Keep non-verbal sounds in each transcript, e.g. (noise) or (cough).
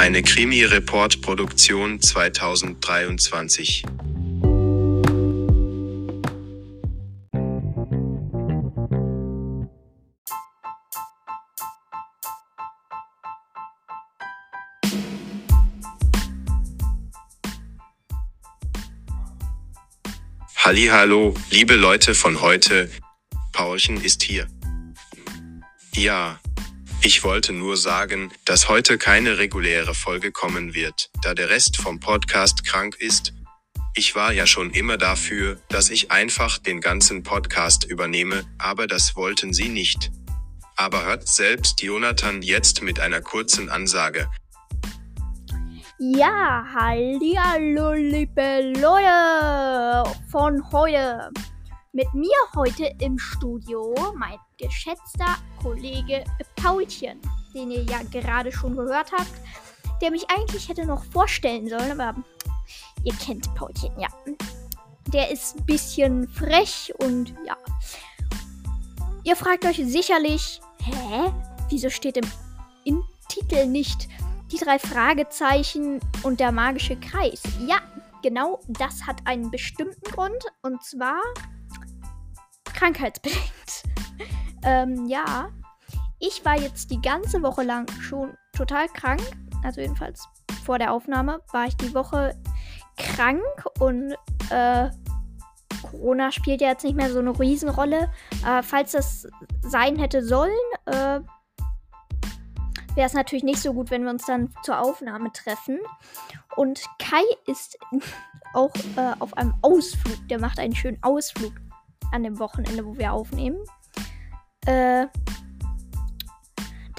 Eine Krimi-Report-Produktion 2023. Hallo, liebe Leute von heute, Paulchen ist hier. Ja, ich wollte nur sagen, dass heute keine reguläre Folge kommen wird, da der Rest vom Podcast krank ist. Ich war ja schon immer dafür, dass ich einfach den ganzen Podcast übernehme, aber das wollten sie nicht. Aber hört selbst Jonathan jetzt mit einer kurzen Ansage. Ja, hallo liebe Leute von heute. Mit mir heute im Studio mein geschätzter Kollege Paulchen, den ihr ja gerade schon gehört habt, der mich eigentlich hätte noch vorstellen sollen, aber ihr kennt Paulchen, ja. Der ist ein bisschen frech und ja. Ihr fragt euch sicherlich, hä? Wieso steht im, im Titel nicht die drei Fragezeichen und der magische Kreis? Ja, genau das hat einen bestimmten Grund und zwar krankheitsbedingt. (laughs) ähm, ja, ich war jetzt die ganze Woche lang schon total krank. Also jedenfalls vor der Aufnahme war ich die Woche krank und äh, Corona spielt ja jetzt nicht mehr so eine Riesenrolle. Äh, falls das sein hätte sollen, äh, wäre es natürlich nicht so gut, wenn wir uns dann zur Aufnahme treffen. Und Kai ist (laughs) auch äh, auf einem Ausflug. Der macht einen schönen Ausflug an dem Wochenende, wo wir aufnehmen. Äh,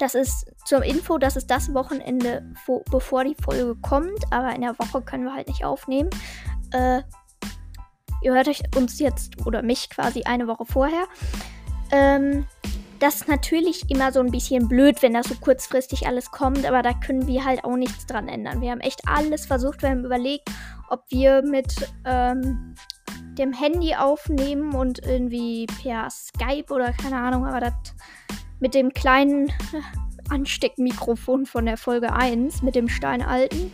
das ist zur Info, das ist das Wochenende, wo, bevor die Folge kommt, aber in der Woche können wir halt nicht aufnehmen. Äh, ihr hört euch uns jetzt oder mich quasi eine Woche vorher. Ähm, das ist natürlich immer so ein bisschen blöd, wenn das so kurzfristig alles kommt, aber da können wir halt auch nichts dran ändern. Wir haben echt alles versucht, wir haben überlegt, ob wir mit ähm, dem Handy aufnehmen und irgendwie per Skype oder keine Ahnung, aber das mit dem kleinen (laughs) Ansteckmikrofon von der Folge 1, mit dem steinalten.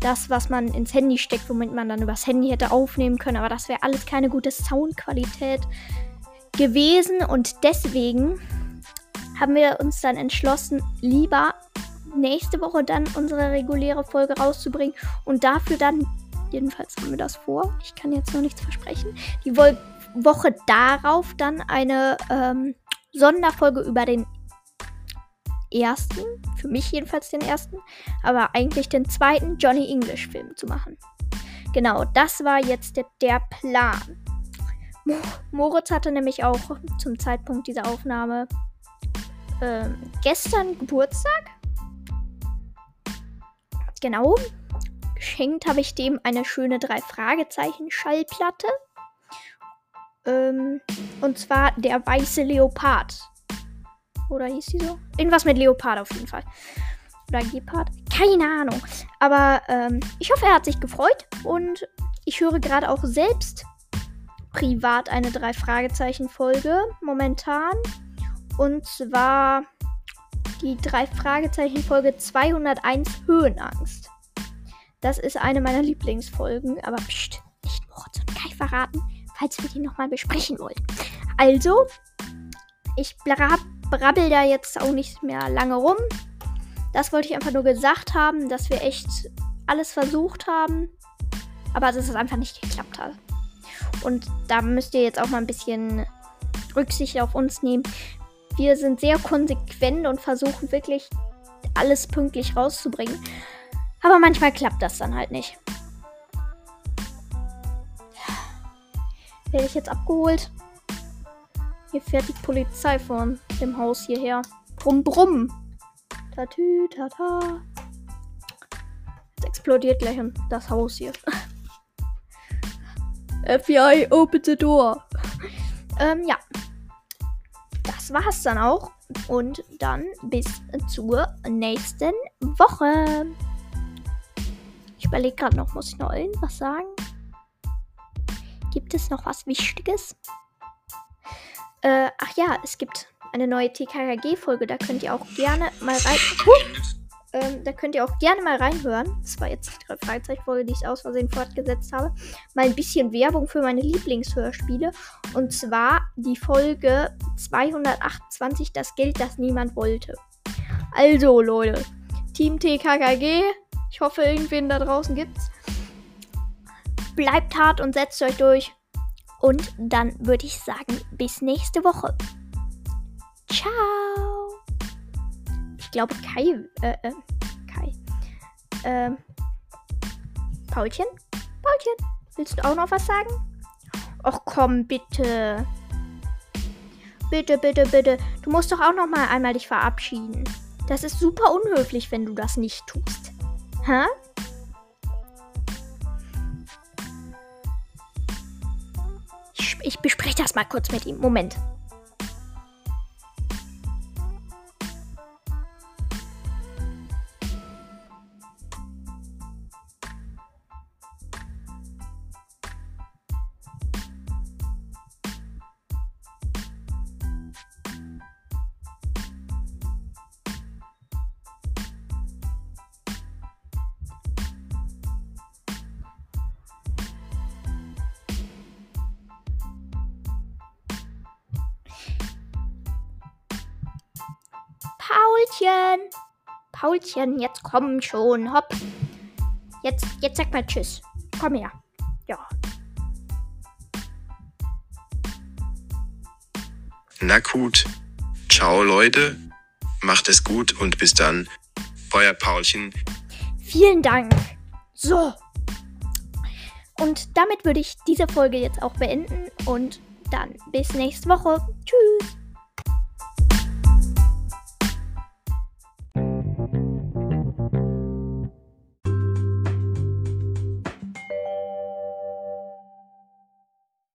Das, was man ins Handy steckt, womit man dann übers Handy hätte aufnehmen können, aber das wäre alles keine gute Soundqualität gewesen und deswegen haben wir uns dann entschlossen, lieber nächste Woche dann unsere reguläre Folge rauszubringen und dafür dann Jedenfalls haben wir das vor. Ich kann jetzt noch nichts versprechen. Die Wo Woche darauf dann eine ähm, Sonderfolge über den ersten, für mich jedenfalls den ersten, aber eigentlich den zweiten Johnny English Film zu machen. Genau, das war jetzt der, der Plan. Mo Moritz hatte nämlich auch zum Zeitpunkt dieser Aufnahme ähm, gestern Geburtstag. Genau, Geschenkt habe ich dem eine schöne drei Fragezeichen Schallplatte. Ähm, und zwar der weiße Leopard. Oder hieß die so? Irgendwas mit Leopard auf jeden Fall. Oder Gepard. Keine Ahnung. Aber ähm, ich hoffe, er hat sich gefreut. Und ich höre gerade auch selbst privat eine drei Fragezeichen Folge momentan. Und zwar die drei Fragezeichen Folge 201 Höhenangst. Das ist eine meiner Lieblingsfolgen, aber pst, nicht Moritz und Kai verraten, falls wir die nochmal besprechen wollen. Also, ich brabbel da jetzt auch nicht mehr lange rum. Das wollte ich einfach nur gesagt haben, dass wir echt alles versucht haben, aber dass es einfach nicht geklappt hat. Und da müsst ihr jetzt auch mal ein bisschen Rücksicht auf uns nehmen. Wir sind sehr konsequent und versuchen wirklich alles pünktlich rauszubringen. Aber manchmal klappt das dann halt nicht. Werde ich jetzt abgeholt? Hier fährt die Polizei von dem Haus hierher. Brumm, brumm. Tatü, tata. Jetzt explodiert gleich das Haus hier. (laughs) FBI, open the door. ähm, ja. Das war's dann auch. Und dann bis zur nächsten Woche. Ich überlege gerade noch, muss ich noch irgendwas sagen? Gibt es noch was Wichtiges? Äh, ach ja, es gibt eine neue TKKG-Folge. Da könnt ihr auch gerne mal rein. Huh! Ähm, da könnt ihr auch gerne mal reinhören. Das war jetzt die Freizeitfolge, die ich aus Versehen fortgesetzt habe. Mal ein bisschen Werbung für meine Lieblingshörspiele. Und zwar die Folge 228, das Geld, das niemand wollte. Also, Leute, Team TKKG. Ich hoffe, irgendwen da draußen gibt's. Bleibt hart und setzt euch durch. Und dann würde ich sagen, bis nächste Woche. Ciao. Ich glaube, Kai, äh, äh, Kai, ähm, Paulchen? Paulchen, willst du auch noch was sagen? Och komm, bitte. Bitte, bitte, bitte. Du musst doch auch noch mal einmal dich verabschieden. Das ist super unhöflich, wenn du das nicht tust. Hä? Ich bespreche das mal kurz mit ihm. Moment. Paulchen. Paulchen, jetzt komm schon. Hopp. Jetzt, jetzt sag mal Tschüss. Komm her. Ja. Na gut. Ciao Leute. Macht es gut und bis dann. Euer Paulchen. Vielen Dank. So. Und damit würde ich diese Folge jetzt auch beenden und dann bis nächste Woche. Tschüss.